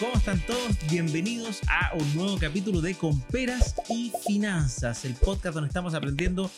¿Cómo están todos? Bienvenidos a un nuevo capítulo de Comperas y Finanzas, el podcast donde estamos aprendiendo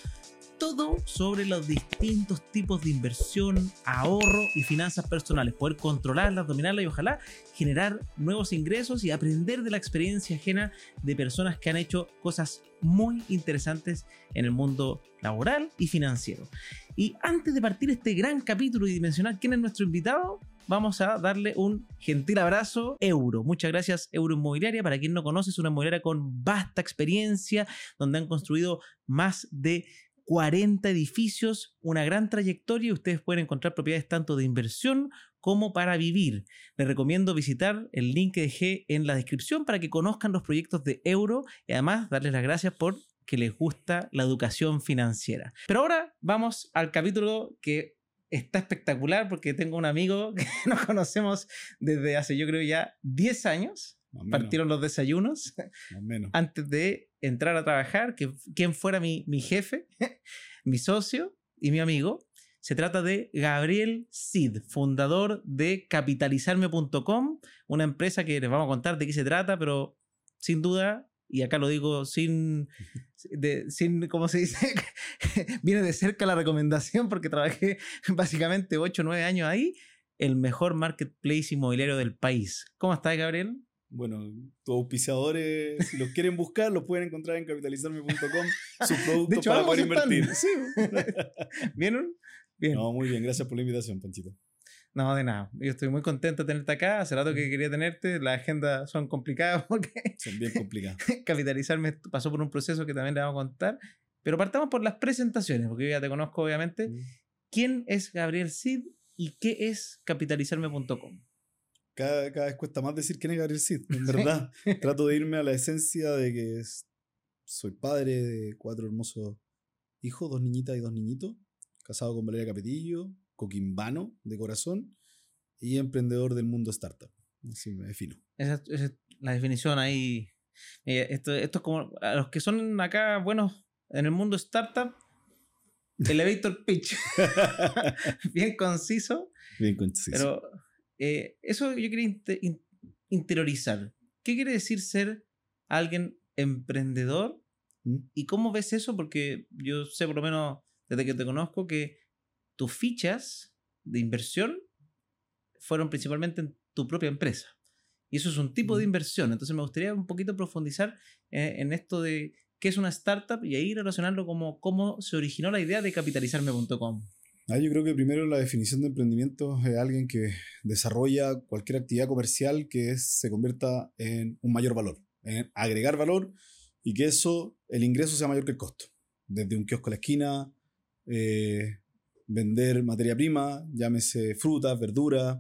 todo sobre los distintos tipos de inversión, ahorro y finanzas personales. Poder controlarlas, dominarlas y ojalá generar nuevos ingresos y aprender de la experiencia ajena de personas que han hecho cosas muy interesantes en el mundo laboral y financiero. Y antes de partir este gran capítulo y dimensionar quién es nuestro invitado, vamos a darle un gentil abrazo Euro. Muchas gracias Euro Inmobiliaria. Para quien no conoce, es una inmobiliaria con vasta experiencia, donde han construido más de 40 edificios, una gran trayectoria y ustedes pueden encontrar propiedades tanto de inversión como para vivir. Les recomiendo visitar el link que dejé en la descripción para que conozcan los proyectos de Euro y además darles las gracias por que les gusta la educación financiera. Pero ahora vamos al capítulo que está espectacular porque tengo un amigo que nos conocemos desde hace yo creo ya 10 años. Partieron los desayunos antes de entrar a trabajar, que quien fuera mi, mi jefe, mi socio y mi amigo. Se trata de Gabriel Cid, fundador de capitalizarme.com, una empresa que les vamos a contar de qué se trata, pero sin duda, y acá lo digo sin, de, sin ¿cómo se dice? Viene de cerca la recomendación porque trabajé básicamente 8 o 9 años ahí, el mejor marketplace inmobiliario del país. ¿Cómo estás, Gabriel? bueno, tus auspiciadores, si los quieren buscar, los pueden encontrar en capitalizarme.com, sus productos para poder invertir. Sí. ¿Vieron? Bien. No, muy bien, gracias por la invitación, Panchito. No, de nada. Yo estoy muy contento de tenerte acá. Hace rato que quería tenerte. Las agendas son complicadas porque. Son bien complicadas. capitalizarme pasó por un proceso que también le vamos a contar. Pero partamos por las presentaciones, porque yo ya te conozco, obviamente. Mm. ¿Quién es Gabriel Cid y qué es capitalizarme.com? cada, vez cuesta más decir quién es Gabriel Cid, en verdad. Trato de irme a la esencia de que soy padre de cuatro hermosos hijos, dos niñitas y dos niñitos, casado con Valeria Capetillo, coquimbano de corazón y emprendedor del mundo startup. Así me defino. Esa, es la definición ahí. Eh, esto, esto es como a los que son acá buenos en el mundo startup, elevator pitch. Bien conciso. Bien conciso. Pero eh, eso yo quería interiorizar. ¿Qué quiere decir ser alguien emprendedor? ¿Mm? ¿Y cómo ves eso? Porque yo sé por lo menos desde que te conozco que tus fichas de inversión fueron principalmente en tu propia empresa. Y eso es un tipo de inversión. Entonces me gustaría un poquito profundizar eh, en esto de qué es una startup y ahí relacionarlo como cómo se originó la idea de capitalizarme.com. Ah, yo creo que primero la definición de emprendimiento es alguien que desarrolla cualquier actividad comercial que se convierta en un mayor valor, en agregar valor y que eso, el ingreso sea mayor que el costo. Desde un kiosco a la esquina, eh, vender materia prima, llámese frutas, verduras,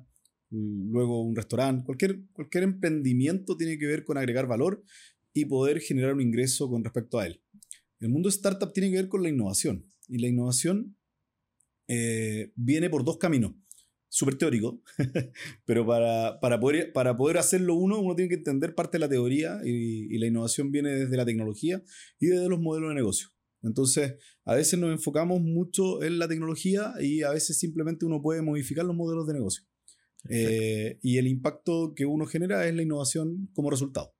luego un restaurante, cualquier, cualquier emprendimiento tiene que ver con agregar valor y poder generar un ingreso con respecto a él. El mundo startup tiene que ver con la innovación y la innovación eh, viene por dos caminos. Súper teórico, pero para, para, poder, para poder hacerlo uno, uno tiene que entender parte de la teoría y, la innovación viene desde la tecnología y desde los modelos de negocio. Entonces, a veces nos enfocamos mucho en la tecnología y a veces simplemente uno puede modificar los modelos de negocio. Eh, y el impacto que uno genera es la innovación como resultado.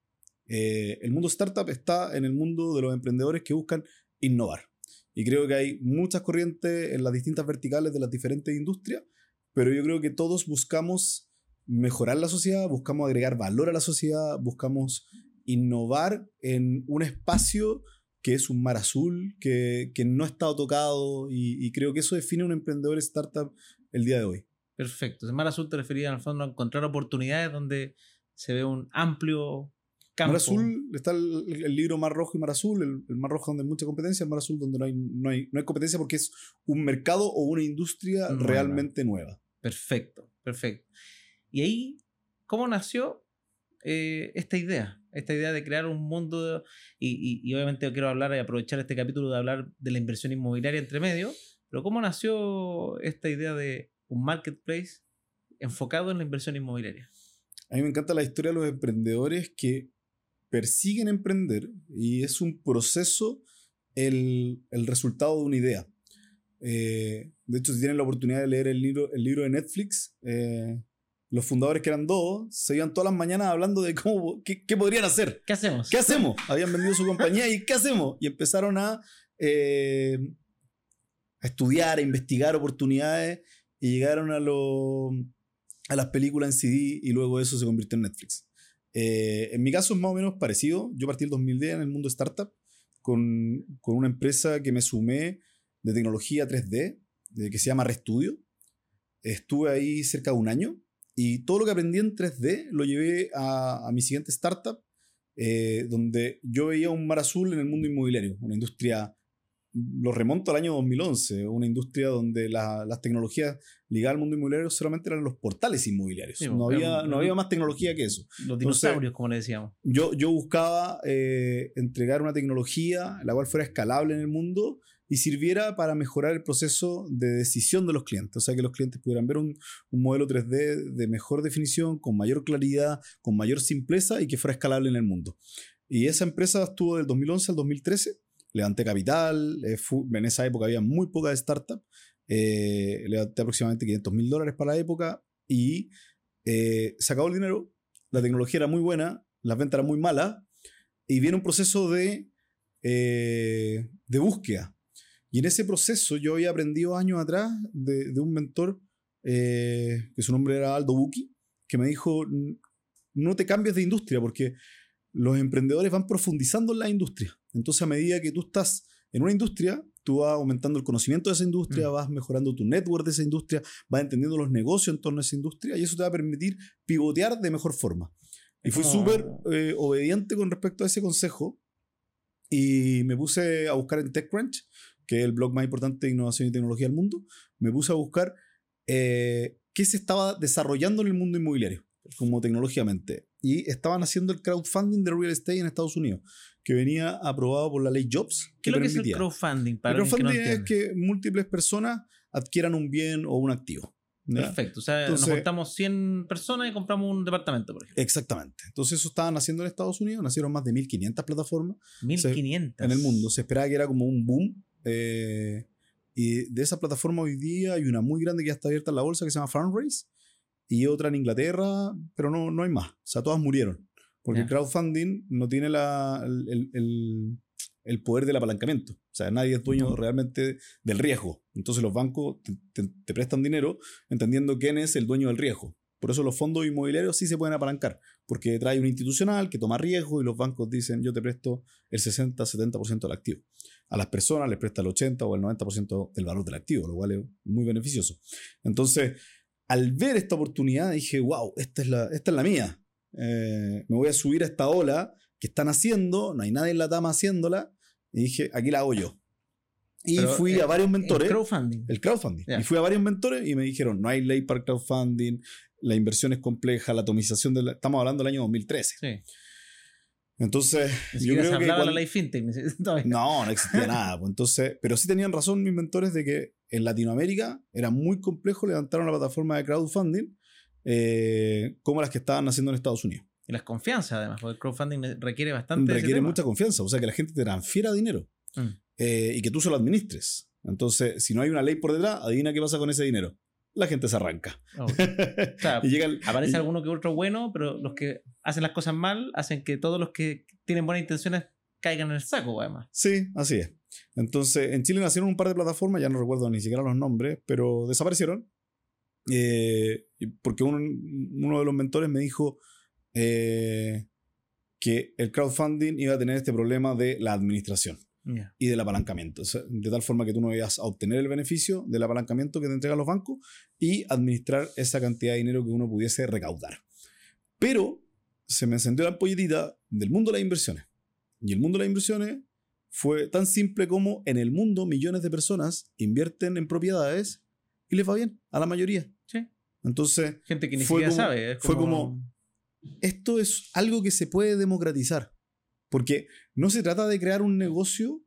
Eh, el mundo startup está en el mundo de los emprendedores que buscan innovar. Y creo que hay muchas corrientes en las distintas verticales de las diferentes industrias, pero yo creo que todos buscamos mejorar la sociedad, buscamos agregar valor a la sociedad, buscamos innovar en un espacio que es un mar azul, que, que no ha estado tocado y, creo que eso define un emprendedor startup el día de hoy. Perfecto. El mar azul te refería en el fondo a encontrar oportunidades donde se ve un amplio Mar Azul está el, libro Mar Rojo y Mar Azul, el, Mar Rojo donde hay mucha competencia, el Mar Azul donde no hay, no hay, no hay competencia porque es un mercado o una industria realmente nueva. Perfecto, perfecto. Y ahí, ¿cómo nació eh, esta idea? Esta idea de crear un mundo, y, y, obviamente quiero hablar y aprovechar este capítulo de hablar de la inversión inmobiliaria entre medio, pero ¿cómo nació esta idea de un marketplace enfocado en la inversión inmobiliaria? A mí me encanta la historia de los emprendedores que persiguen emprender y es un proceso el, el resultado de una idea. Eh, de hecho, si tienen la oportunidad de leer el libro, el libro de Netflix, eh, los fundadores que eran dos, se iban todas las mañanas hablando de cómo, qué, qué podrían hacer. ¿Qué hacemos? ¿Qué hacemos? Habían vendido su compañía y ¿qué hacemos? Y empezaron a, eh, a estudiar, a investigar oportunidades y llegaron a, lo, a las películas en CD y luego eso se convirtió en Netflix. Eh, en mi caso es más o menos parecido. Yo partí el 2010 en el mundo startup con, con una empresa que me sumé de tecnología 3D eh, que se llama ReStudio. Estuve ahí cerca de un año y todo lo que aprendí en 3D lo llevé a, a mi siguiente startup, eh, donde yo veía un mar azul en el mundo inmobiliario, una industria, lo remonto al año 2011, una industria donde la- las tecnologías ligadas al mundo inmobiliario solamente eran los portales inmobiliarios. Sí, no, había, un- no había más tecnología que eso. Los dinosaurios, como le decíamos. Yo, yo buscaba eh, entregar una tecnología la cual fuera escalable en el mundo y sirviera para mejorar el proceso de decisión de los clientes. O sea, que los clientes pudieran ver un, un modelo 3D de mejor definición, con mayor claridad, con mayor simpleza y que fuera escalable en el mundo. Y esa empresa estuvo del 2011 al 2013. Levanté capital. eh, fu- en esa época había muy pocas startups. Eh, levanté aproximadamente 500 mil dólares para la época y eh, se acabó el dinero. La tecnología era muy buena, las ventas eran muy malas y viene un proceso de, eh, de búsqueda. Y en ese proceso yo había aprendido años atrás de, de un mentor, eh, que su nombre era Aldo Buki, que me dijo, "N- no te cambies de industria porque los emprendedores van profundizando en la industria. Entonces a medida que tú estás en una industria, tú vas aumentando el conocimiento de esa industria, Mm. vas mejorando tu network de esa industria, vas entendiendo los negocios en torno a esa industria y eso te va a permitir pivotear de mejor forma. Y fui como- súper eh, obediente con respecto a ese consejo y me puse a buscar en TechCrunch, que es el blog más importante de innovación y tecnología del mundo, me puse a buscar eh, qué se estaba desarrollando en el mundo inmobiliario, como tecnológicamente. Y estaban haciendo el crowdfunding de real estate en Estados Unidos, que venía aprobado por la ley Jobs. ¿Qué es lo que es el crowdfunding? el Para alguien que no crowdfunding es que múltiples personas adquieran un bien o un activo. ¿ya? Perfecto. O sea, Entonces- nos juntamos 100 personas y compramos un departamento, por ejemplo. Exactamente. Entonces eso estaban haciendo en Estados Unidos, nacieron más de 1.500 plataformas 1500. en el mundo. Se esperaba que era como un boom. Eh, y de esa plataforma hoy día hay una muy grande que ya está abierta en la bolsa que se llama Farmrace y otra en Inglaterra, pero no, no hay más. O sea, todas murieron. Porque el crowdfunding no tiene la, el, el- el- el poder del apalancamiento. O sea, nadie es dueño realmente del riesgo. Entonces los bancos te, te- te prestan dinero entendiendo quién es el dueño del riesgo. Por eso los fondos inmobiliarios sí se pueden apalancar, porque trae un institucional que toma riesgo y los bancos dicen yo te presto el 60-70% del activo. A las personas les presta el 80 o el 90% del valor del activo, lo cual es muy beneficioso. Entonces, al ver esta oportunidad dije, wow, esta es la, esta es la mía. Eh, me voy a subir a esta ola que están haciendo, no hay nadie en la tama haciéndola, y dije, aquí la hago yo. Y Pero, fui eh, a varios El mentores. crowdfunding. El crowdfunding. Y fui a varios mentores y me dijeron, no hay ley para el crowdfunding, la inversión es compleja, la atomización de la... Estamos hablando del año 2013. Sí. Entonces, Ni yo creo que... cuando- la ley fintech. si-. No, no existía nada. Pues entonces, pero sí tenían razón mis mentores de que en Latinoamérica era muy complejo levantar una plataforma de crowdfunding eh, como las que estaban haciendo en Estados Unidos. Y las confianzas, además, porque el crowdfunding requiere bastante. Requiere mucha confianza, o sea, que la gente te transfiera dinero Mm. eh, y que tú se lo administres. Entonces, si no hay una ley por detrás, adivina qué pasa con ese dinero. La gente se arranca. Oh. O sea, y llega el- aparece y- alguno que otro bueno, pero los que hacen las cosas mal hacen que todos los que tienen buenas intenciones caigan en el saco, además. Sí, así es. Entonces, en Chile nacieron un par de plataformas, ya no recuerdo ni siquiera los nombres, pero desaparecieron. Eh, porque un- uno de los mentores me dijo eh, que el crowdfunding iba a tener este problema de la administración Y del apalancamiento. De tal forma que tú no ibas a obtener el beneficio del apalancamiento que te entregan los bancos y administrar esa cantidad de dinero que uno pudiese recaudar. Pero se me encendió la ampolletita del mundo de las inversiones. Y el mundo de las inversiones fue tan simple como en el mundo millones de personas invierten en propiedades y les va bien, a la mayoría. Sí. Entonces, Gente que ni siquiera como- sabe. fue como- esto es algo que se puede democratizar. Porque no se trata de crear un negocio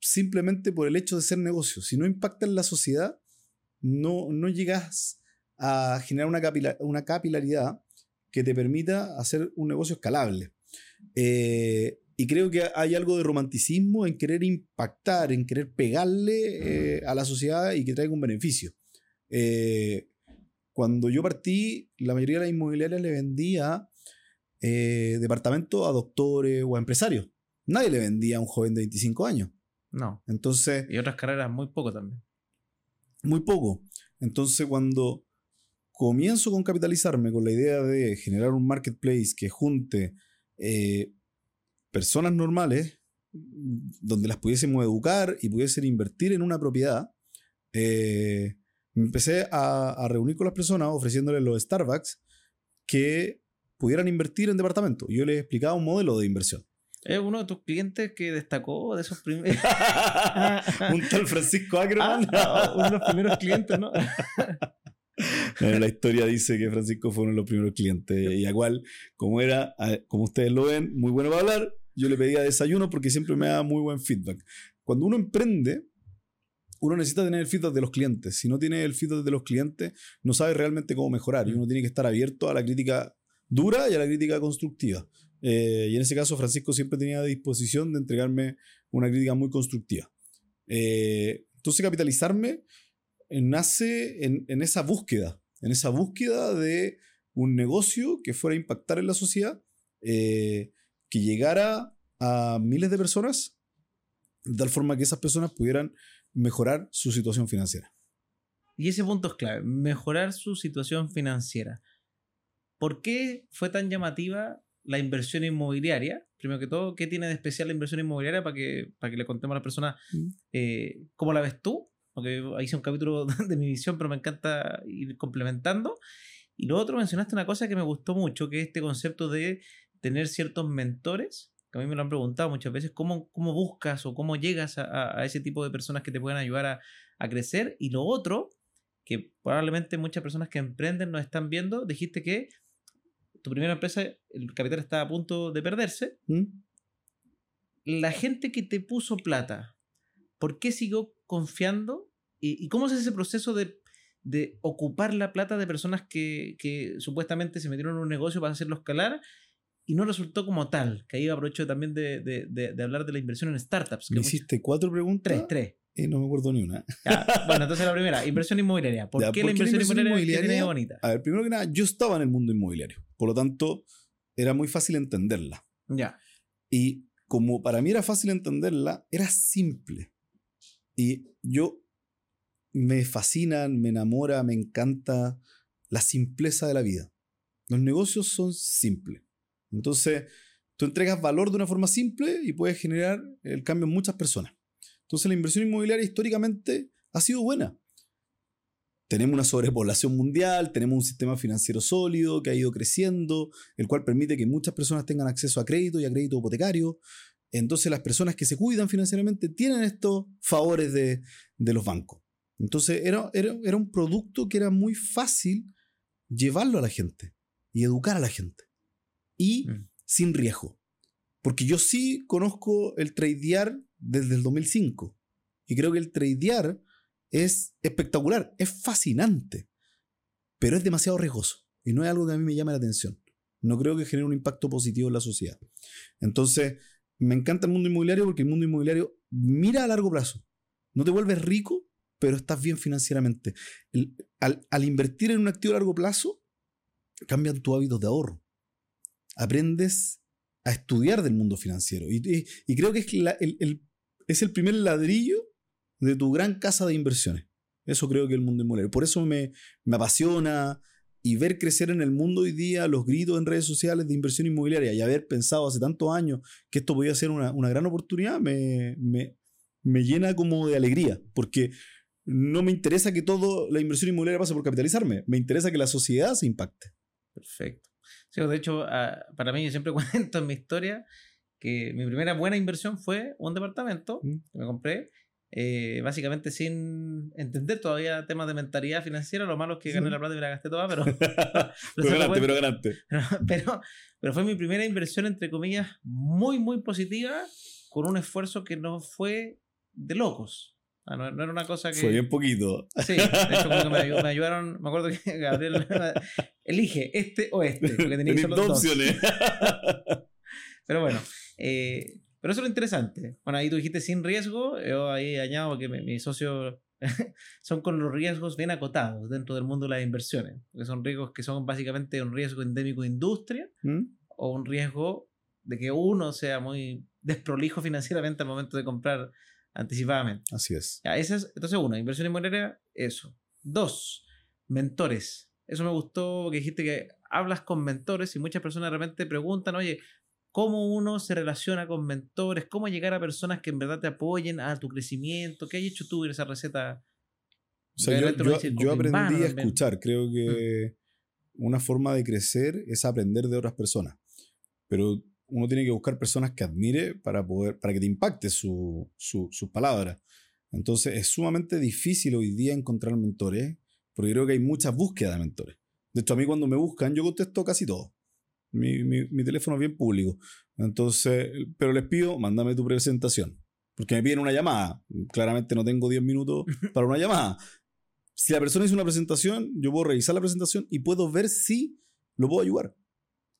simplemente por el hecho de ser negocio. Si no impacta en la sociedad, no, no llegas a generar una, capila- una capilaridad que te permita hacer un negocio escalable. Eh, y creo que hay algo de romanticismo en querer impactar, en querer pegarle eh, a la sociedad y que traiga un beneficio. Eh, cuando yo partí, la mayoría de las inmobiliarias le vendía eh, departamento a doctores o a empresarios. Nadie le vendía a un joven de 25 años. No. Entonces, Y otras carreras muy poco también. muy poco. Entonces, cuando comienzo con capitalizarme con la idea de generar un marketplace que junte eh, personas normales, donde las pudiésemos educar y pudiesen invertir en una propiedad, eh, me empecé a, a reunir con las personas ofreciéndoles los Starbucks que pudieran invertir en departamentos. Yo les explicaba un modelo de inversión. ¿Es uno de tus clientes que destacó de esos primeros? un tal Francisco Ackerman. Ah, uno de los primeros clientes, ¿no? Bueno, la historia dice que Francisco fue uno de los primeros clientes y a cual, como era, a- como ustedes lo ven, muy bueno para hablar, yo le pedía desayuno porque siempre me da muy buen feedback. Cuando uno emprende, uno necesita tener el feedback de los clientes. Si no tiene el feedback de los clientes, no sabe realmente cómo mejorar y uno tiene que estar abierto a la crítica dura y a la crítica constructiva. Eh, y en ese caso, Francisco siempre tenía disposición de entregarme una crítica muy constructiva. Eh, entonces, capitalizarme nace en, en esa búsqueda, en esa búsqueda de un negocio que fuera a impactar en la sociedad, eh, que llegara a miles de personas, de tal forma que esas personas pudieran mejorar su situación financiera. Y ese punto es clave, mejorar su situación financiera. ¿Por qué fue tan llamativa la inversión inmobiliaria? Primero que todo, ¿qué tiene de especial la inversión inmobiliaria para que, para que le contemos a las personas Mm. eh, cómo la ves tú? Porque hice un capítulo de mi visión, pero me encanta ir complementando. Y lo otro, mencionaste una cosa que me gustó mucho, que es este concepto de tener ciertos mentores, que a mí me lo han preguntado muchas veces, ¿cómo, cómo buscas o cómo llegas a, a- a ese tipo de personas que te puedan ayudar a, a crecer? Y lo otro, que probablemente muchas personas que emprenden nos están viendo, dijiste que tu primera empresa, el capital estaba a punto de perderse. ¿Mm? La gente que te puso plata, ¿por qué siguió confiando? ¿Y, y cómo es ese proceso de, de ocupar la plata de personas que, que supuestamente se metieron en un negocio para hacerlo escalar? Y no resultó como tal, que ahí aprovecho también de, de- de- de hablar de la inversión en startups. que Me muchas- hiciste cuatro preguntas Tres, tres. Y no me acuerdo ni una. Ya, bueno, entonces la primera, inversión inmobiliaria. ¿Por Ya, qué ¿por la qué la inversión, inmobiliaria, ¿Qué tiene inmobiliaria? bonita? A ver, primero que nada, yo estaba en el mundo inmobiliario, por lo tanto, era muy fácil entenderla. Ya. Y como para mí era fácil entenderla, era simple. Y yo me fascinan, me enamora, me encanta la simpleza de la vida. Los negocios son simples. Entonces, tú entregas valor de una forma simple y puedes generar el cambio en muchas personas. Entonces, la inversión inmobiliaria históricamente ha sido buena. Tenemos una sobrepoblación mundial, tenemos un sistema financiero sólido que ha ido creciendo, el cual permite que muchas personas tengan acceso a crédito y a crédito hipotecario. Entonces las personas que se cuidan financieramente tienen estos favores de, de los bancos. Entonces era, era, era un producto que era muy fácil llevarlo a la gente y educar a la gente. Y Mm. sin riesgo. Porque yo sí conozco el tradear desde el 2005. Y creo que el tradear es espectacular, es fascinante, pero es demasiado riesgoso y no es algo que a mí me llame la atención. No creo que genere un impacto positivo en la sociedad. Entonces, me encanta el mundo inmobiliario porque el mundo inmobiliario mira a largo plazo. No te vuelves rico, pero estás bien financieramente. Al, al invertir en un activo a largo plazo, cambian tus hábitos de ahorro. Aprendes a estudiar del mundo financiero. Y, creo que es, el, primer ladrillo de tu gran casa de inversiones. Eso creo que el mundo inmobiliario. Por eso me, me apasiona y ver crecer en el mundo hoy día los gritos en redes sociales de inversión inmobiliaria y haber pensado hace tantos años que esto podía ser una, una gran oportunidad me, me, me llena como de alegría. Porque no me interesa que toda la inversión inmobiliaria pase por capitalizarme. Me interesa que la sociedad se impacte. Perfecto. Sí, de hecho, ah, para mí yo siempre cuento en mi historia que mi primera buena inversión fue un departamento Mm. que me compré, eh, básicamente sin entender todavía temas de mentalidad financiera. Lo malo es que gané la plata y me la gasté toda, pero, pero, fue- pero ganaste. pero, pero fue mi primera inversión, entre comillas, muy, muy positiva, con un esfuerzo que no fue de locos. Ah, no, no era una cosa que... Fue bien poquito. Sí, de hecho como que me, ayu- me ayudaron, me acuerdo que Gabriel elige este o este, porque tenía solo dos opciones. Pero bueno, eh, pero eso es lo interesante. Bueno, ahí tú dijiste sin riesgo, yo ahí añado que mi, mi socio son con los riesgos bien acotados dentro del mundo de las inversiones. Que son riesgos que son básicamente un riesgo endémico de industria ¿Mm? o un riesgo de que uno sea muy desprolijo financieramente al momento de comprar anticipadamente. Así es. Ya, es, entonces, uno, inversión inmobiliaria, eso. Dos, mentores. Eso me gustó que dijiste que hablas con mentores y muchas personas de repente preguntan, oye, ¿cómo uno se relaciona con mentores? ¿Cómo llegar a personas que en verdad te apoyen a tu crecimiento? ¿Qué has hecho tú en esa receta? O sea, yo, aprendí a también. escuchar. Creo que una forma de crecer es aprender de otras personas. Pero uno tiene que buscar personas que admire para, poder, para que te impacte su, su- sus palabras. Entonces es sumamente difícil hoy día encontrar mentores, porque creo que hay muchas búsquedas de mentores. De hecho, a mí cuando me buscan, yo contesto casi todo. Mi, mi- mi teléfono es bien público. Entonces, pero les pido, mándame tu presentación. Porque me piden una llamada. Claramente no tengo 10 minutos para una llamada. Si la persona hizo una presentación, yo puedo revisar la presentación y puedo ver si lo puedo ayudar.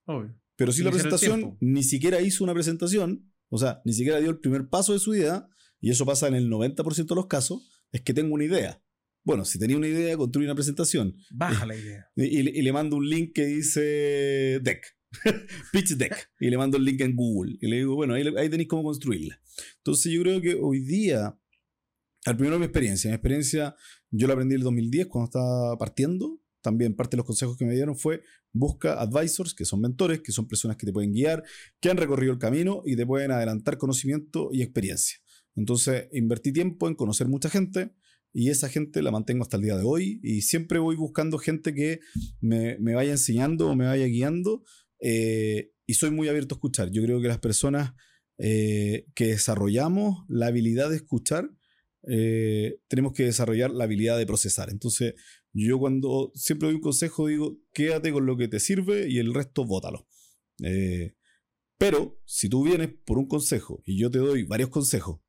Obvio. Pero si la presentación ni siquiera hizo una presentación, o sea, ni siquiera dio el primer paso de su idea, y eso pasa en el 90% de los casos, es que tengo una idea. Bueno, si tenía una idea, construí una presentación Baja la idea. y, y le- y le mando un link que dice deck, pitch deck, y le mando el link en Google. Y le digo, bueno, ahí, ahí tenéis cómo construirla. Entonces yo creo que hoy día, al primero mi experiencia, mi experiencia yo la aprendí en el 2010 cuando estaba partiendo. También parte de los consejos que me dieron fue busca advisors, que son mentores, que son personas que te pueden guiar, que han recorrido el camino y te pueden adelantar conocimiento y experiencia. Entonces invertí tiempo en conocer mucha gente y esa gente la mantengo hasta el día de hoy y siempre voy buscando gente que me, me vaya enseñando o me vaya guiando eh, y soy muy abierto a escuchar. Yo creo que las personas eh, que desarrollamos la habilidad de escuchar, eh, tenemos que desarrollar la habilidad de procesar. Entonces, yo cuando siempre doy un consejo digo, quédate con lo que te sirve y el resto bótalo. Eh, pero si tú vienes por un consejo y yo te doy varios consejos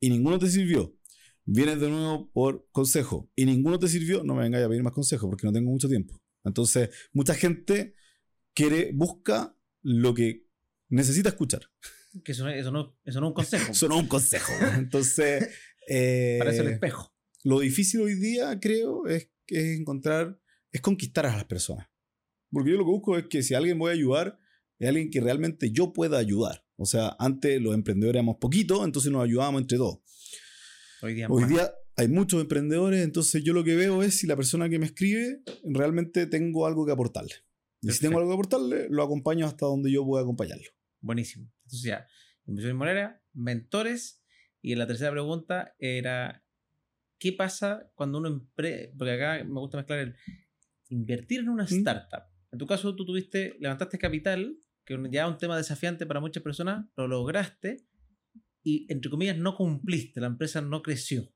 y ninguno te sirvió, vienes de nuevo por consejo y ninguno te sirvió, no me vengáis a pedir más consejos porque no tengo mucho tiempo. Entonces, mucha gente quiere, busca lo que necesita escuchar. Que eso, no- eso, no, eso no es un consejo. Eso no es un consejo. Entonces, eh, Parece el espejo. lo difícil hoy día, creo, es, es encontrar, es conquistar a las personas. Porque yo lo que busco es que si alguien voy a ayudar, es alguien que realmente yo pueda ayudar. O sea, antes los emprendedores éramos poquitos, entonces nos ayudábamos entre todos. Hoy día, Hoy más. día hay muchos emprendedores, entonces yo lo que veo es si la persona que me escribe realmente tengo algo que aportarle. Y si tengo algo que aportarle, lo acompaño hasta donde yo pueda acompañarlo. Buenísimo. Entonces ya, inversión inmobiliaria, mentores. Y la tercera pregunta era, ¿qué pasa cuando uno empre... Porque acá me gusta mezclar el invertir en una ¿Mm? startup. En tu caso, tú tuviste, levantaste capital, que ya es un tema desafiante para muchas personas, lo lograste y, entre comillas, no cumpliste, la empresa no creció.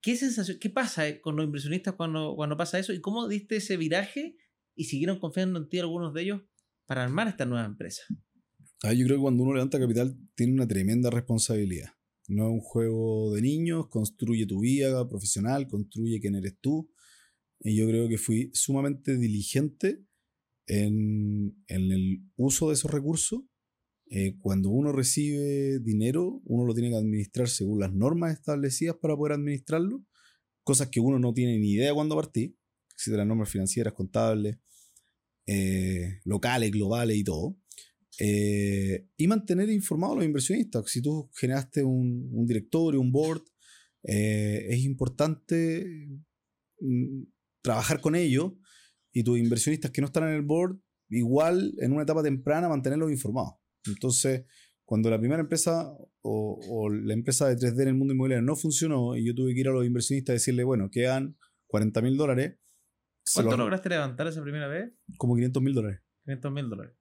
¿Qué sensación, qué pasa eh, con los inversionistas cuando, cuando pasa eso? ¿Y cómo diste ese viraje y siguieron confiando en ti algunos de ellos para armar esta nueva empresa? Ah, yo creo que cuando uno levanta capital tiene una tremenda responsabilidad. No es un juego de niños, construye tu vida profesional, construye quién eres tú. Y yo creo que fui sumamente diligente en, en el uso de esos recursos. Eh, cuando uno recibe dinero, uno lo tiene que administrar según las normas establecidas para poder administrarlo. Cosas que uno no tiene ni idea cuando partí. Existen las normas financieras, contables, eh, locales, globales y todo. Eh, y mantener informados a los inversionistas. Si tú generaste un, un directorio, un board, eh, es importante mm, trabajar con ellos y tus inversionistas que no están en el board, igual en una etapa temprana mantenerlos informados. Entonces, cuando la primera empresa o, o la empresa de 3D en el mundo inmobiliario no funcionó y yo tuve que ir a los inversionistas y decirle, bueno, quedan 40 mil dólares, ¿Cuánto los- lograste levantar esa primera vez? como 500 mil dólares. 500 mil dólares.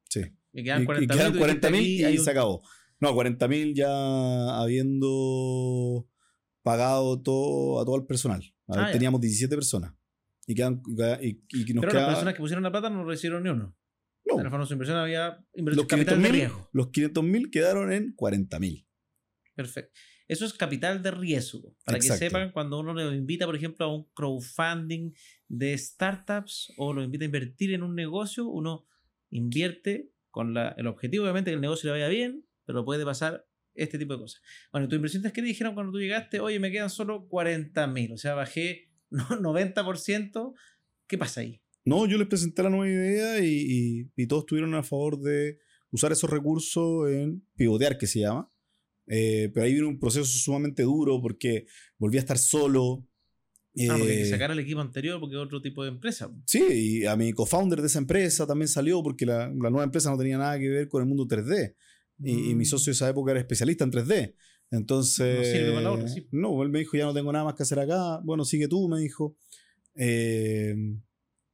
Y quedan y 40 quedan mil. 40 mil y un- se acabó. No, 40 mil ya habiendo pagado todo a todo el personal. A ver, Ah, ya. teníamos 17 personas. Y, quedan, y, y nos Pero las personas que pusieron la plata no recibieron ni uno. no, En el fondo su inversión había los inversión 500 capital de mil riesgo. los 500 mil quedaron en 40 mil. Perfecto. Eso es capital de riesgo. Para Exacto. que sepan, cuando uno lo invita, por ejemplo, a un crowdfunding de startups o lo invita a invertir en un negocio, uno invierte con la- el objetivo, obviamente, que el negocio le vaya bien, pero puede pasar este tipo de cosas. Bueno, tus inversionistas, ¿qué te dijeron cuando tú llegaste? Oye, me quedan solo 40 mil, o sea, bajé 90%. ¿Qué pasa ahí? No, yo les presenté la nueva idea y, y, todos estuvieron a favor de usar esos recursos en pivotear, que se llama. Eh, pero ahí vino un proceso sumamente duro porque volví a estar solo. Ah, porque eh, sacar al equipo anterior porque es otro tipo de empresa. Sí, y a mi co-founder de esa empresa también salió porque la, la, nueva empresa no tenía nada que ver con el mundo 3D. Y, y, mi mm. socio de esa época era especialista en 3D. Entonces. No sirve para la sí. No, él me dijo, ya no tengo nada más que hacer acá. Bueno, sigue tú, me dijo. Eh,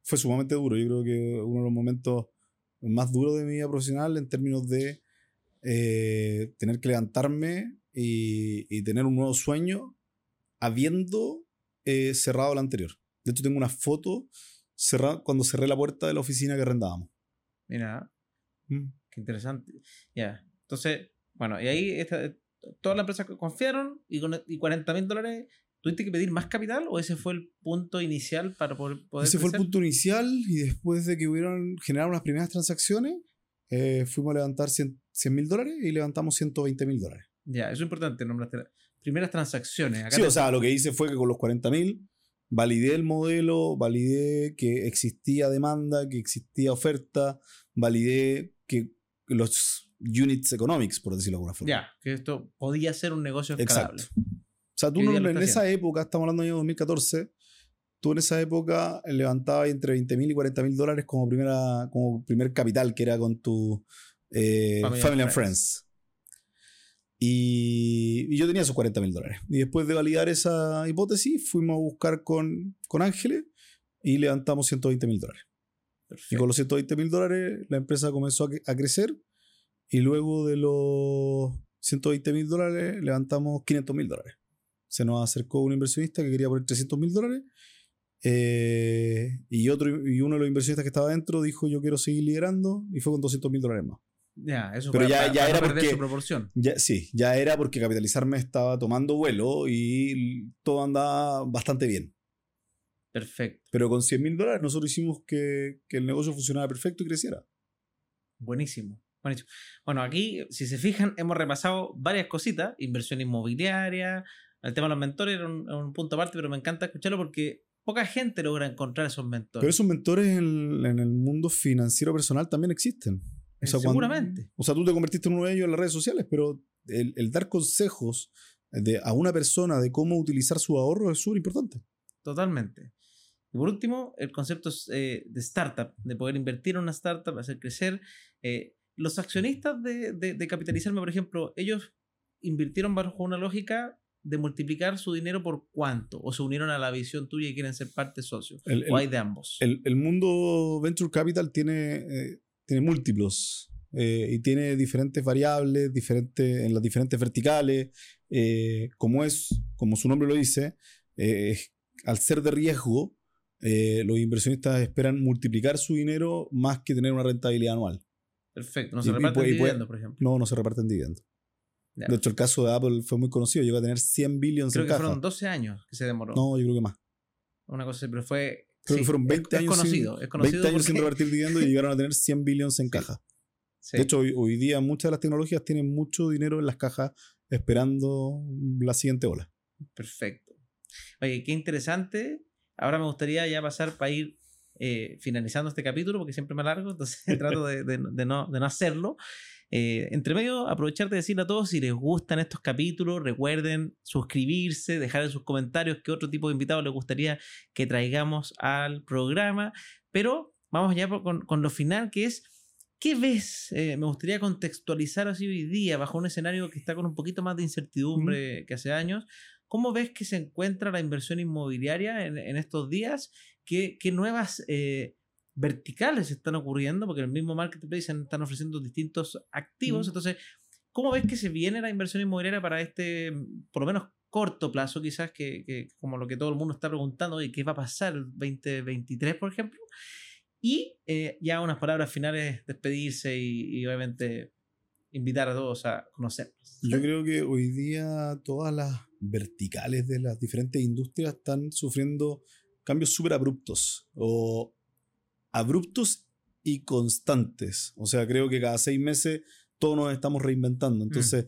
fue sumamente duro. Yo creo que uno de los momentos más duros de mi vida profesional en términos de eh, tener que levantarme y, tener un nuevo sueño habiendo eh, cerrado el anterior. De hecho, tengo una foto cerrada cuando cerré la puerta de la oficina que arrendábamos. Mira, mm. qué interesante. Ya, entonces, bueno, y ahí esta, todas las empresas confiaron y, con, y 40 mil dólares ¿Tuviste que pedir más capital o ese fue el punto inicial para poder, poder Ese fue el punto inicial y después de que hubieron generado las primeras transacciones, eh, fuimos a levantar 100 mil dólares y levantamos 120 mil dólares. Ya, eso es importante, primeras transacciones. sí, o sea, lo que hice fue que con los 40 mil validé el modelo, validé que existía demanda, que existía oferta, validé que los units economics, por decirlo de alguna forma. Ya, que esto podía ser un negocio escalable. Exacto sea, tú en esa época, estamos hablando del año 2014, tú en esa época levantabas entre 20 mil y 40 mil dólares como, primera, como primer capital, que era con tu eh, Family, and Friends. Y, yo tenía esos 40 mil dólares. Y después de validar esa hipótesis, fuimos a buscar con, con Ángeles y levantamos 120 mil dólares. Y con los 120 mil dólares la empresa comenzó a, a crecer y luego de los 120 mil dólares levantamos 500 mil dólares se nos acercó un inversionista que quería poner 300 mil dólares. Eh, y, otro, y uno de los inversionistas que estaba dentro dijo: Yo quiero seguir liderando. Y fue con 200 mil dólares más. Ya, eso Pero ya, ya era porque, su proporción. Ya, sí, ya era porque capitalizarme estaba tomando vuelo y todo andaba bastante bien. Perfecto. Pero con 100 mil dólares nosotros hicimos que, que, el negocio funcionara perfecto y creciera. Buenísimo. Buenísimo. Bueno, aquí, si se fijan, hemos repasado varias cositas: inversión inmobiliaria, el tema de los mentores era un, punto aparte, pero me encanta escucharlo porque poca gente logra encontrar esos mentores. Pero esos mentores en, el mundo financiero personal también existen. Seguramente. o sea, tú te convertiste en uno de ellos en las redes sociales, pero el, dar consejos de, a una persona de cómo utilizar su ahorro es súper importante. Totalmente. Y por último, el concepto eh, de startup, de poder invertir en una startup, hacer crecer. Eh, los accionistas de, de, de, capitalizarme, por ejemplo, ellos invirtieron bajo una lógica de multiplicar su dinero por cuánto? ¿O se unieron a la visión tuya y quieren ser parte socio? ¿O hay de ambos? El, mundo Venture Capital tiene, eh, tiene múltiplos eh, y tiene diferentes variables diferentes, en las diferentes verticales. Eh, como, es, como su nombre lo dice, al ser de riesgo, los inversionistas esperan multiplicar su dinero más que tener una rentabilidad anual. Perfecto. ¿No se reparten dividendos, por ejemplo? No, no se reparten dividendos. De hecho, el caso de Apple fue muy conocido. Llegó a tener 100 billones creo que fueron 12 años que se demoró. No, yo creo que más. Una cosa pero fue. Creo que fueron 20 años. Conocido, sin, es conocido 20 años sin repartir dividendos y llegaron a tener 100 billones en caja. De hecho, hoy, día muchas de las tecnologías tienen mucho dinero en las cajas esperando la siguiente ola. Perfecto. Oye, qué interesante. Ahora me gustaría ya pasar para ir eh, finalizando este capítulo, porque siempre me alargo, entonces trato de, de, de, no, de no hacerlo. Eh, entre medio, aprovechar de decirle a todos si les gustan estos capítulos, recuerden suscribirse, dejar en sus comentarios qué otro tipo de invitados les gustaría que traigamos al programa. Pero vamos ya con, con lo final, que es, ¿qué ves? Eh, me gustaría contextualizar así hoy día, bajo un escenario que está con un poquito más de incertidumbre que hace años. ¿Cómo ves que se encuentra la inversión inmobiliaria en, en estos días? ¿Qué, qué nuevas... Eh, verticales están ocurriendo, porque en el mismo marketplace están ofreciendo distintos activos. Entonces, ¿cómo ves que se viene la inversión inmobiliaria para este, por lo menos corto plazo, quizás, que, como lo que todo el mundo está preguntando, y qué va a pasar el 2023, por ejemplo? Y eh, ya unas palabras finales, despedirse y, obviamente invitar a todos a conocernos. Yo creo que hoy día todas las verticales de las diferentes industrias están sufriendo cambios súper abruptos o abruptos y constantes. O sea, creo que cada seis meses todos nos estamos reinventando. Mm. Entonces,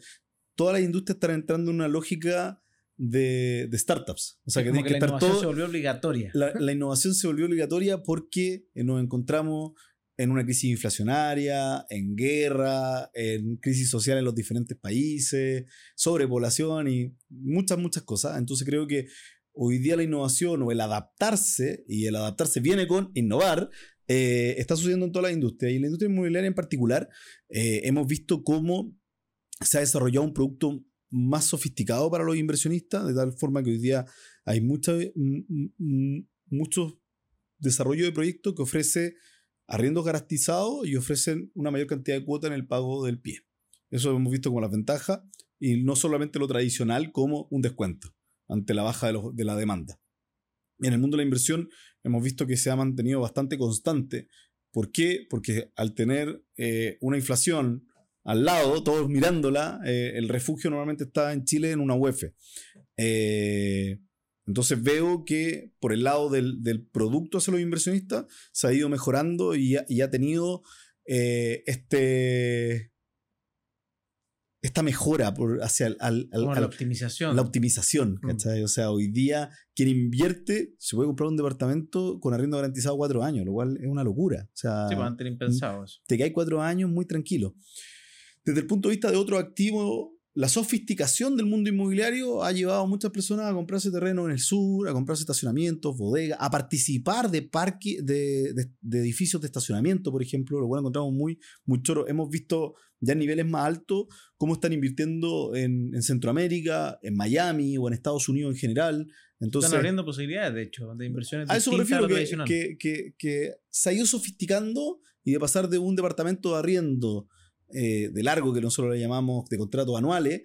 todas las industrias están entrando en una lógica de, de startups. O sea, que tiene que, la estar innovación todo. se volvió obligatoria. La, la innovación se volvió obligatoria porque nos encontramos en una crisis inflacionaria, en guerra, en crisis social en los diferentes países, sobrepoblación y muchas, muchas cosas. Entonces creo que hoy día la innovación o el adaptarse, y el adaptarse viene con innovar, eh, está sucediendo en toda la industria. Y en la industria inmobiliaria en particular, eh, hemos visto cómo se ha desarrollado un producto más sofisticado para los inversionistas, de tal forma que hoy día hay mucha, m- m- muchos desarrollo de proyectos que ofrece arriendos garantizados y ofrecen una mayor cantidad de cuota en el pago del pie. Eso hemos visto como las ventajas y no solamente lo tradicional como un descuento ante la baja de la demanda. En el mundo de la inversión hemos visto que se ha mantenido bastante constante. ¿Por qué? Porque al tener eh, una inflación al lado, todos mirándola, eh, el refugio normalmente está en Chile en una UEF. Eh, entonces veo que por el lado del, producto hacia los inversionistas se ha ido mejorando y ha, tenido este, esta mejora por, hacia al- la optimización. la optimización. Mm. ¿cachai? O sea, hoy día quien invierte se puede comprar un departamento con arriendo garantizado cuatro años, lo cual es una locura. O sea, Sí, pues antes era impensado eso. te hay cuatro años muy tranquilo. Desde el punto de vista de otro activo, la sofisticación del mundo inmobiliario ha llevado a muchas personas a comprarse terreno en el sur, a comprarse estacionamientos, bodegas, a participar de parque, de, de- de edificios de estacionamiento, por ejemplo, lo cual encontramos muy, muy choro. Hemos visto ya en niveles más altos cómo están invirtiendo en, en Centroamérica, en Miami o en Estados Unidos en general. Entonces, Están abriendo posibilidades, de hecho, de inversiones a eso me refiero que, que, que- que se ha ido sofisticando y de pasar de un departamento de arriendo eh, de largo, que nosotros le llamamos de contratos anuales,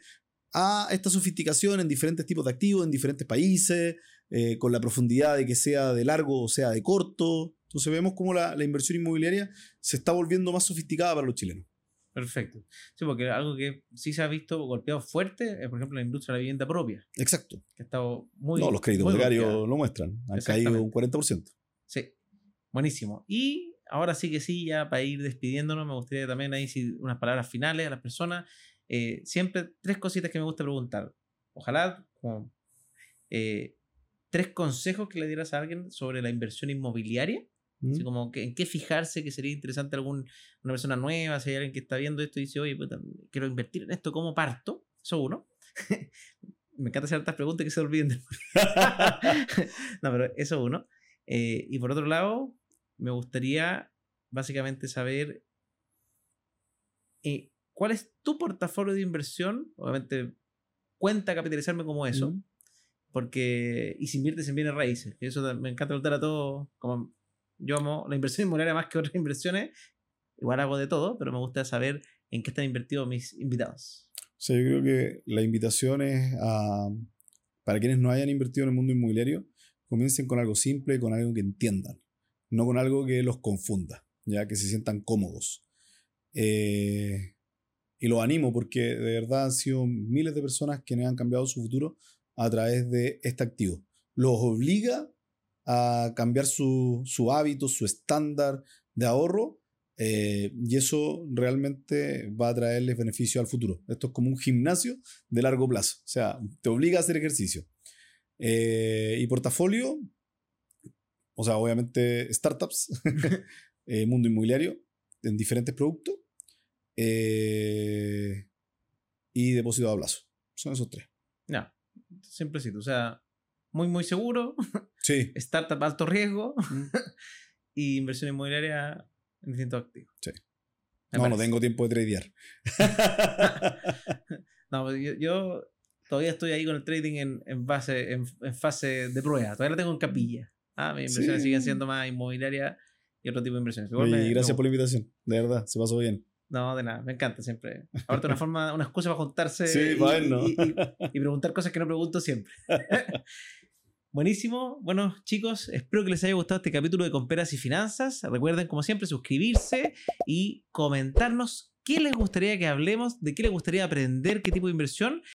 a esta sofisticación en diferentes tipos de activos, en diferentes países, eh, con la profundidad de que sea de largo o sea de corto. Entonces vemos cómo la, la inversión inmobiliaria se está volviendo más sofisticada para los chilenos. Perfecto. Sí, porque algo que sí se ha visto golpeado fuerte es, por ejemplo, la industria de la vivienda propia, Exacto. que ha estado muy. no, los créditos golpeada. lo muestran. Han caído un 40%. Sí, buenísimo. Y ahora sí que sí, ya para ir despidiéndonos, me gustaría también ahí unas palabras finales a las personas. Eh, siempre tres cositas que me gusta preguntar. Ojalá como, eh, tres consejos que le dieras a alguien sobre la inversión inmobiliaria. ¿Mm? Así como que, en qué fijarse, que sería interesante algún, una persona nueva, si hay alguien que está viendo esto y dice, oye, quiero invertir en esto, ¿cómo parto? Eso uno. me encanta hacer estas preguntas que se olviden no, pero eso uno. Eh, y por otro lado, me gustaría básicamente saber eh, cuál es tu portafolio de inversión. Obviamente, cuenta capitalizarme como eso. ¿Mm? Porque, y si inviertes en bienes raíces, que eso me encanta preguntar a todos, como yo amo la inversión inmobiliaria más que otras inversiones, igual hago de todo, pero me gusta saber en qué están invertidos mis invitados. O sea, yo creo que la invitación es a, para quienes no hayan invertido en el mundo inmobiliario, comiencen con algo simple, con algo que entiendan, no con algo que los confunda, ya que se sientan cómodos. Eh, y los animo porque de verdad han sido miles de personas quienes han cambiado su futuro a través de este activo. Los obliga a cambiar su, su hábito, su estándar de ahorro eh, y eso realmente va a traerles beneficio al futuro. Esto es como un gimnasio de largo plazo. O sea, te obliga a hacer ejercicio. Eh, y portafolio, o sea, obviamente startups, eh, mundo inmobiliario, en diferentes productos eh, y depósito a plazo. Son esos tres. Ya, simplecito. O sea, muy, muy seguro, Sí. startup alto riesgo y inversión inmobiliaria en distintos activos. Sí. Me No, no tengo tiempo de tradear. No, pues yo, yo todavía estoy ahí con el trading en, en, base, en, en fase de prueba. Todavía la tengo en capilla. Ah, mis inversiones Sí. siguen siendo más inmobiliaria y otro tipo de inversiones. Igual Oye, me- me gracias por la invitación. De verdad, se pasó bien. No, de nada, me encanta siempre. Aparte, una forma, una excusa para juntarse Sí, y, bueno. y- y- y preguntar cosas que no pregunto siempre. Buenísimo. Bueno, chicos, espero que les haya gustado este capítulo de Comperas y Finanzas. Recuerden, como siempre, suscribirse y comentarnos qué les gustaría que hablemos, de qué les gustaría aprender, qué tipo de inversión.